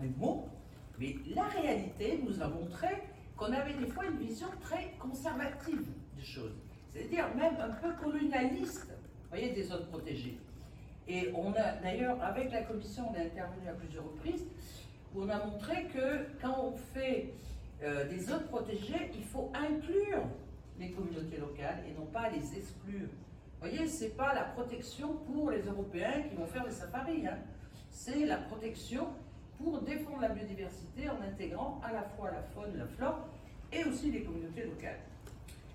mes mots, mais la réalité nous a montré qu'on avait des fois une vision très conservative des choses, c'est-à-dire même un peu colonialiste, voyez, des zones protégées. Et on a d'ailleurs, avec la commission, on est intervenu à plusieurs reprises, où on a montré que quand on fait euh, des zones protégées, il faut inclure les communautés locales et non pas les exclure. Vous voyez, ce n'est pas la protection pour les Européens qui vont faire des safaris, hein. c'est la protection pour défendre la biodiversité en intégrant à la fois la faune, la flore et aussi les communautés locales.